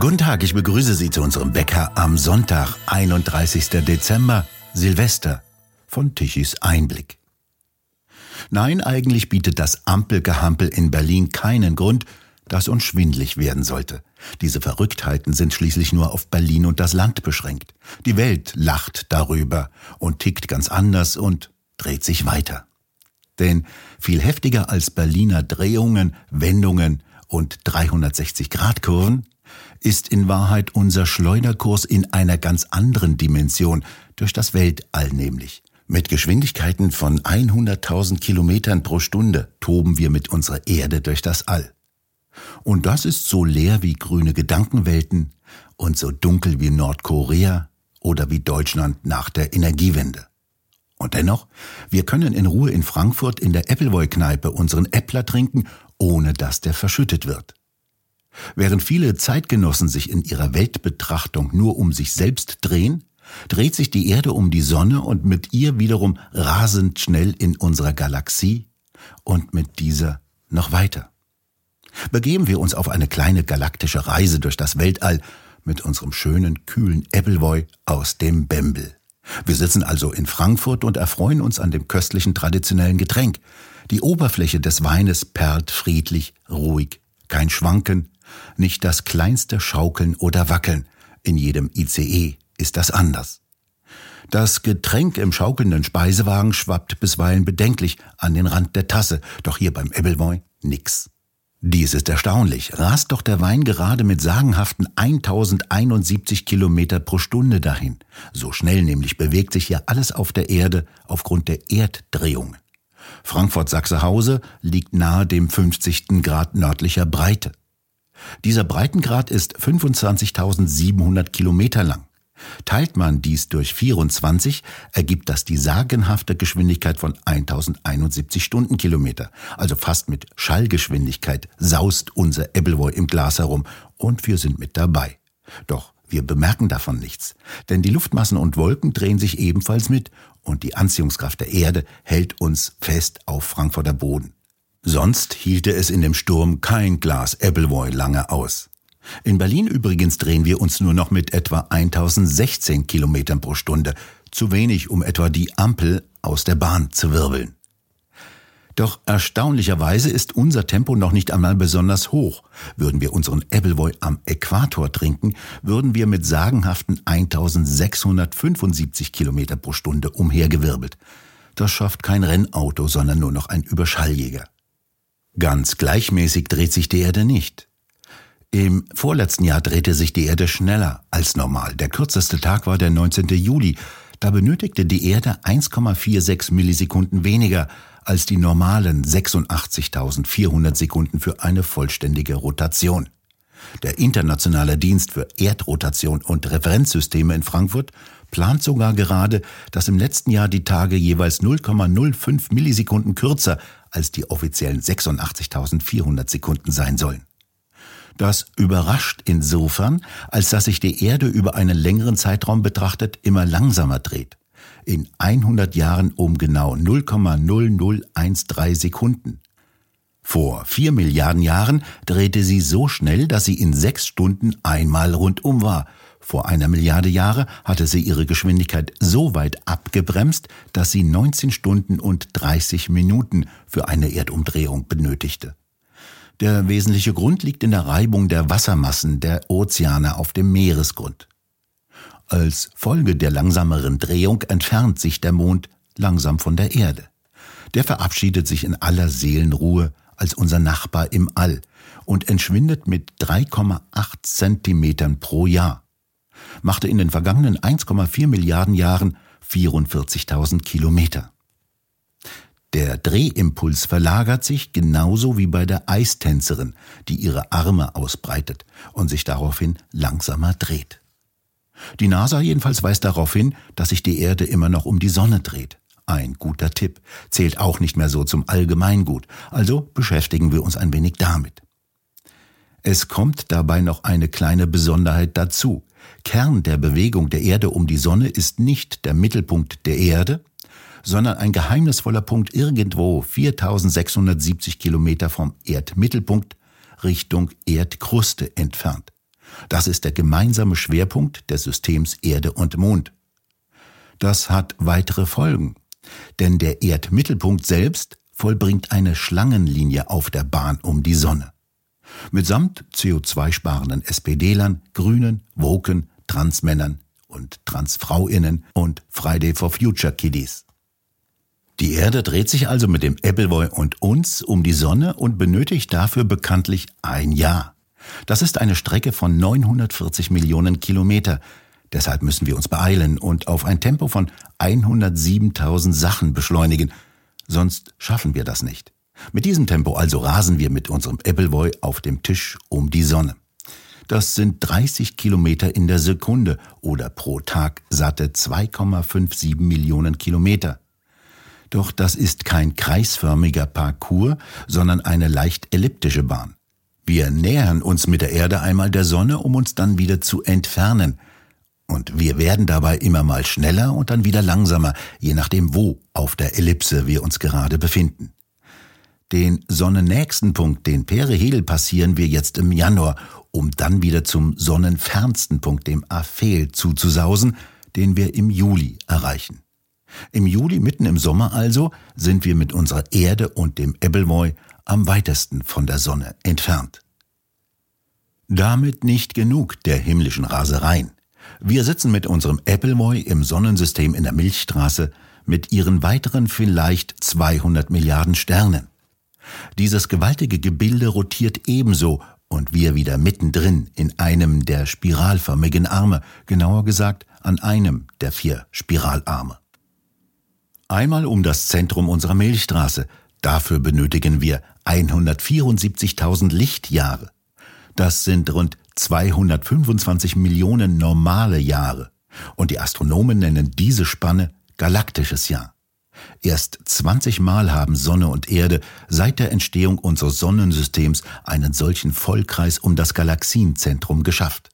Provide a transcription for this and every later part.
Guten Tag, ich begrüße Sie zu unserem Bäcker am Sonntag, 31. Dezember, Silvester, von Tichys Einblick. Nein, eigentlich bietet das Ampelgehampel in Berlin keinen Grund, dass uns schwindlig werden sollte. Diese Verrücktheiten sind schließlich nur auf Berlin und das Land beschränkt. Die Welt lacht darüber und tickt ganz anders und dreht sich weiter. Denn viel heftiger als Berliner Drehungen, Wendungen und 360-Grad-Kurven ist in Wahrheit unser Schleuderkurs in einer ganz anderen Dimension, durch das Weltall nämlich. Mit Geschwindigkeiten von 100.000 Kilometern pro Stunde toben wir mit unserer Erde durch das All. Und das ist so leer wie grüne Gedankenwelten und so dunkel wie Nordkorea oder wie Deutschland nach der Energiewende. Und dennoch, wir können in Ruhe in Frankfurt in der Appleboy-Kneipe unseren Äppler trinken, ohne dass der verschüttet wird. Während viele Zeitgenossen sich in ihrer Weltbetrachtung nur um sich selbst drehen, dreht sich die Erde um die Sonne und mit ihr wiederum rasend schnell in unserer Galaxie und mit dieser noch weiter. Begeben wir uns auf eine kleine galaktische Reise durch das Weltall mit unserem schönen, kühlen Appleboy aus dem Bembel. Wir sitzen also in Frankfurt und erfreuen uns an dem köstlichen traditionellen Getränk. Die Oberfläche des Weines perlt friedlich, ruhig, kein Schwanken, nicht das kleinste Schaukeln oder Wackeln. In jedem ICE ist das anders. Das Getränk im schaukelnden Speisewagen schwappt bisweilen bedenklich an den Rand der Tasse, doch hier beim Ebbelboy nix. Dies ist erstaunlich. Rast doch der Wein gerade mit sagenhaften 1071 Kilometer pro Stunde dahin. So schnell nämlich bewegt sich ja alles auf der Erde aufgrund der Erddrehung. Frankfurt-Sachsenhause liegt nahe dem 50. Grad nördlicher Breite. Dieser Breitengrad ist 25.700 Kilometer lang. Teilt man dies durch 24, ergibt das die sagenhafte Geschwindigkeit von 1071 Stundenkilometer. Also fast mit Schallgeschwindigkeit saust unser Ebbelwoi im Glas herum und wir sind mit dabei. Doch wir bemerken davon nichts, denn die Luftmassen und Wolken drehen sich ebenfalls mit und die Anziehungskraft der Erde hält uns fest auf Frankfurter Boden. Sonst hielte es in dem Sturm kein Glas Ebbelwoi lange aus. In Berlin übrigens drehen wir uns nur noch mit etwa 1016 Kilometern pro Stunde. Zu wenig, um etwa die Ampel aus der Bahn zu wirbeln. Doch erstaunlicherweise ist unser Tempo noch nicht einmal besonders hoch. Würden wir unseren Appleboy am Äquator trinken, würden wir mit sagenhaften 1675 Kilometer pro Stunde umhergewirbelt. Das schafft kein Rennauto, sondern nur noch ein Überschalljäger. Ganz gleichmäßig dreht sich die Erde nicht. Im vorletzten Jahr drehte sich die Erde schneller als normal. Der kürzeste Tag war der 19. Juli. Da benötigte die Erde 1,46 Millisekunden weniger als die normalen 86.400 Sekunden für eine vollständige Rotation. Der Internationale Dienst für Erdrotation und Referenzsysteme in Frankfurt plant sogar gerade, dass im letzten Jahr die Tage jeweils 0,05 Millisekunden kürzer als die offiziellen 86.400 Sekunden sein sollen. Das überrascht insofern, als dass sich die Erde über einen längeren Zeitraum betrachtet immer langsamer dreht. In 100 Jahren um genau 0,0013 Sekunden. Vor vier Milliarden Jahren drehte sie so schnell, dass sie in sechs Stunden einmal rundum war. Vor einer Milliarde Jahre hatte sie ihre Geschwindigkeit so weit abgebremst, dass sie 19 Stunden und 30 Minuten für eine Erdumdrehung benötigte. Der wesentliche Grund liegt in der Reibung der Wassermassen der Ozeane auf dem Meeresgrund. Als Folge der langsameren Drehung entfernt sich der Mond langsam von der Erde. Der verabschiedet sich in aller Seelenruhe als unser Nachbar im All und entschwindet mit 3,8 Zentimetern pro Jahr. Machte in den vergangenen 1,4 Milliarden Jahren 44.000 Kilometer. Der Drehimpuls verlagert sich genauso wie bei der Eistänzerin, die ihre Arme ausbreitet und sich daraufhin langsamer dreht. Die NASA jedenfalls weist darauf hin, dass sich die Erde immer noch um die Sonne dreht. Ein guter Tipp, zählt auch nicht mehr so zum Allgemeingut, also beschäftigen wir uns ein wenig damit. Es kommt dabei noch eine kleine Besonderheit dazu. Kern der Bewegung der Erde um die Sonne ist nicht der Mittelpunkt der Erde, sondern ein geheimnisvoller Punkt irgendwo 4670 Kilometer vom Erdmittelpunkt Richtung Erdkruste entfernt. Das ist der gemeinsame Schwerpunkt des Systems Erde und Mond. Das hat weitere Folgen, denn der Erdmittelpunkt selbst vollbringt eine Schlangenlinie auf der Bahn um die Sonne. Mitsamt CO2-sparenden SPD-Lern, Grünen, Woken, Transmännern und Transfrauinnen und Friday for Future Kiddies. Die Erde dreht sich also mit dem Appleboy und uns um die Sonne und benötigt dafür bekanntlich ein Jahr. Das ist eine Strecke von 940 Millionen Kilometer. Deshalb müssen wir uns beeilen und auf ein Tempo von 107.000 Sachen beschleunigen. Sonst schaffen wir das nicht. Mit diesem Tempo also rasen wir mit unserem Appleboy auf dem Tisch um die Sonne. Das sind 30 Kilometer in der Sekunde oder pro Tag satte 2,57 Millionen Kilometer. Doch das ist kein kreisförmiger Parcours, sondern eine leicht elliptische Bahn. Wir nähern uns mit der Erde einmal der Sonne, um uns dann wieder zu entfernen. Und wir werden dabei immer mal schneller und dann wieder langsamer, je nachdem, wo auf der Ellipse wir uns gerade befinden. Den sonnennächsten Punkt, den Perihel, passieren wir jetzt im Januar, um dann wieder zum sonnenfernsten Punkt, dem Aphel, zuzusausen, den wir im Juli erreichen. Im Juli, mitten im Sommer also, sind wir mit unserer Erde und dem Ebbelmoy am weitesten von der Sonne entfernt. Damit nicht genug der himmlischen Rasereien. Wir sitzen mit unserem Ebbelmoy im Sonnensystem in der Milchstraße mit ihren weiteren vielleicht 200 Milliarden Sternen. Dieses gewaltige Gebilde rotiert ebenso und wir wieder mittendrin in einem der spiralförmigen Arme, genauer gesagt an einem der vier Spiralarme. Einmal um das Zentrum unserer Milchstraße. Dafür benötigen wir 174.000 Lichtjahre. Das sind rund 225 Millionen normale Jahre. Und die Astronomen nennen diese Spanne galaktisches Jahr. Erst 20 Mal haben Sonne und Erde seit der Entstehung unseres Sonnensystems einen solchen Vollkreis um das Galaxienzentrum geschafft.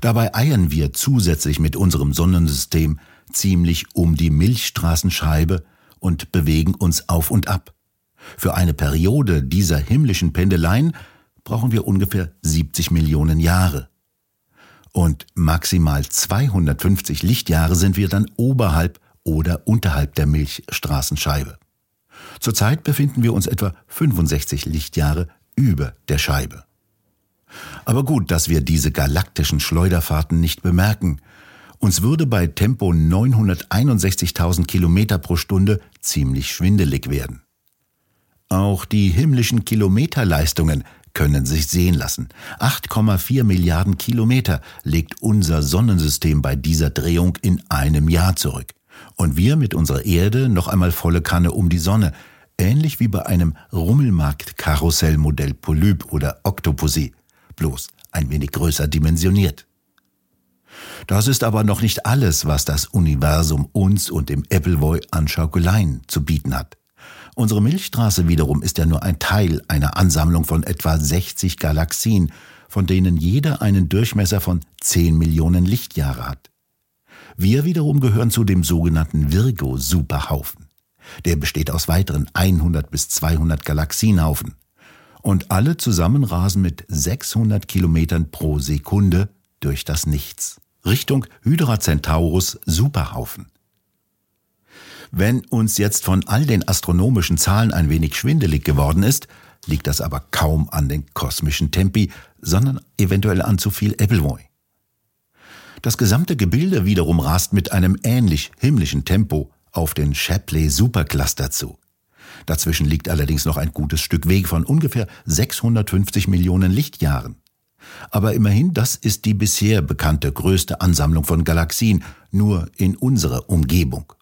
Dabei eiern wir zusätzlich mit unserem Sonnensystem ziemlich um die Milchstraßenscheibe und bewegen uns auf und ab. Für eine Periode dieser himmlischen Pendeleien brauchen wir ungefähr 70 Millionen Jahre. Und maximal 250 Lichtjahre sind wir dann oberhalb oder unterhalb der Milchstraßenscheibe. Zurzeit befinden wir uns etwa 65 Lichtjahre über der Scheibe. Aber gut, dass wir diese galaktischen Schleuderfahrten nicht bemerken, uns würde bei Tempo 961.000 Kilometer pro Stunde ziemlich schwindelig werden. Auch die himmlischen Kilometerleistungen können sich sehen lassen. 8,4 Milliarden Kilometer legt unser Sonnensystem bei dieser Drehung in einem Jahr zurück. Und wir mit unserer Erde noch einmal volle Kanne um die Sonne, ähnlich wie bei einem Rummelmarkt-Karussellmodell Polyp oder Octopussy, bloß ein wenig größer dimensioniert. Das ist aber noch nicht alles, was das Universum uns und dem Appleboy an Schaukeleien zu bieten hat. Unsere Milchstraße wiederum ist ja nur ein Teil einer Ansammlung von etwa 60 Galaxien, von denen jeder einen Durchmesser von 10 Millionen Lichtjahre hat. Wir wiederum gehören zu dem sogenannten Virgo-Superhaufen. Der besteht aus weiteren 100 bis 200 Galaxienhaufen. Und alle zusammen rasen mit 600 Kilometern pro Sekunde durch das Nichts. Richtung Hydra Centaurus Superhaufen. Wenn uns jetzt von all den astronomischen Zahlen ein wenig schwindelig geworden ist, liegt das aber kaum an den kosmischen Tempi, sondern eventuell an zu viel Appleboy. Das gesamte Gebilde wiederum rast mit einem ähnlich himmlischen Tempo auf den Shapley Supercluster zu. Dazwischen liegt allerdings noch ein gutes Stück Weg von ungefähr 650 Millionen Lichtjahren. Aber immerhin, das ist die bisher bekannte größte Ansammlung von Galaxien, nur in unserer Umgebung.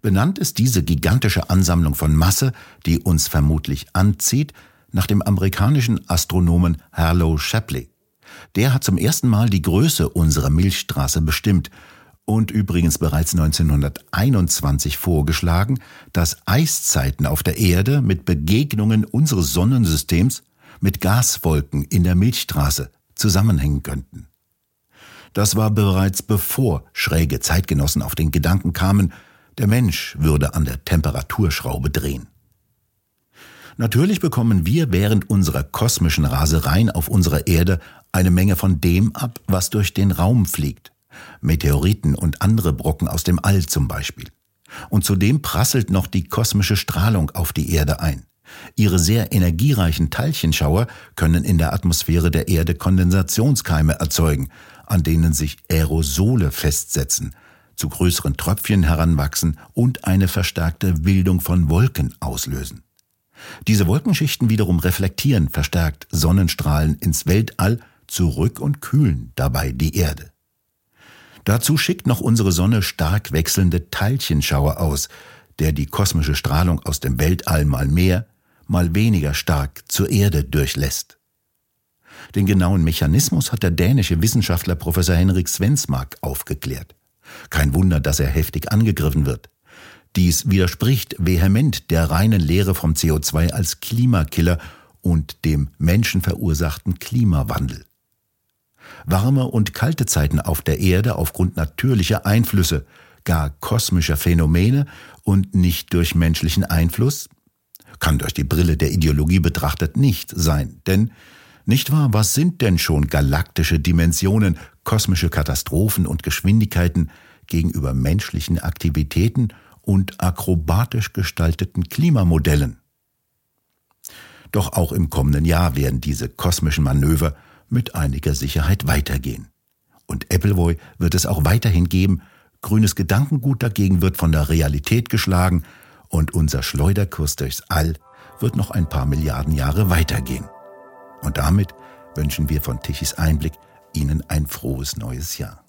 Benannt ist diese gigantische Ansammlung von Masse, die uns vermutlich anzieht, nach dem amerikanischen Astronomen Harlow Shapley. Der hat zum ersten Mal die Größe unserer Milchstraße bestimmt und übrigens bereits 1921 vorgeschlagen, dass Eiszeiten auf der Erde mit Begegnungen unseres Sonnensystems mit Gaswolken in der Milchstraße zusammenhängen könnten. Das war bereits bevor schräge Zeitgenossen auf den Gedanken kamen, der Mensch würde an der Temperaturschraube drehen. Natürlich bekommen wir während unserer kosmischen Rasereien auf unserer Erde eine Menge von dem ab, was durch den Raum fliegt. Meteoriten und andere Brocken aus dem All zum Beispiel. Und zudem prasselt noch die kosmische Strahlung auf die Erde ein. Ihre sehr energiereichen Teilchenschauer können in der Atmosphäre der Erde Kondensationskeime erzeugen, an denen sich Aerosole festsetzen, zu größeren Tröpfchen heranwachsen und eine verstärkte Bildung von Wolken auslösen. Diese Wolkenschichten wiederum reflektieren verstärkt Sonnenstrahlen ins Weltall zurück und kühlen dabei die Erde. Dazu schickt noch unsere Sonne stark wechselnde Teilchenschauer aus, der die kosmische Strahlung aus dem Weltall mal mehr, mal weniger stark zur Erde durchlässt. Den genauen Mechanismus hat der dänische Wissenschaftler Professor Henrik Svensmark aufgeklärt. Kein Wunder, dass er heftig angegriffen wird. Dies widerspricht vehement der reinen Lehre vom CO2 als Klimakiller und dem menschenverursachten Klimawandel. Warme und kalte Zeiten auf der Erde aufgrund natürlicher Einflüsse, gar kosmischer Phänomene und nicht durch menschlichen Einfluss, kann durch die Brille der Ideologie betrachtet nicht sein. Denn, nicht wahr, was sind denn schon galaktische Dimensionen, kosmische Katastrophen und Geschwindigkeiten gegenüber menschlichen Aktivitäten und akrobatisch gestalteten Klimamodellen. Doch auch im kommenden Jahr werden diese kosmischen Manöver mit einiger Sicherheit weitergehen. Und Appleboy wird es auch weiterhin geben, grünes Gedankengut dagegen wird von der Realität geschlagen und unser Schleuderkurs durchs All wird noch ein paar Milliarden Jahre weitergehen. Und damit wünschen wir von Tichys Einblick Ihnen ein frohes neues Jahr.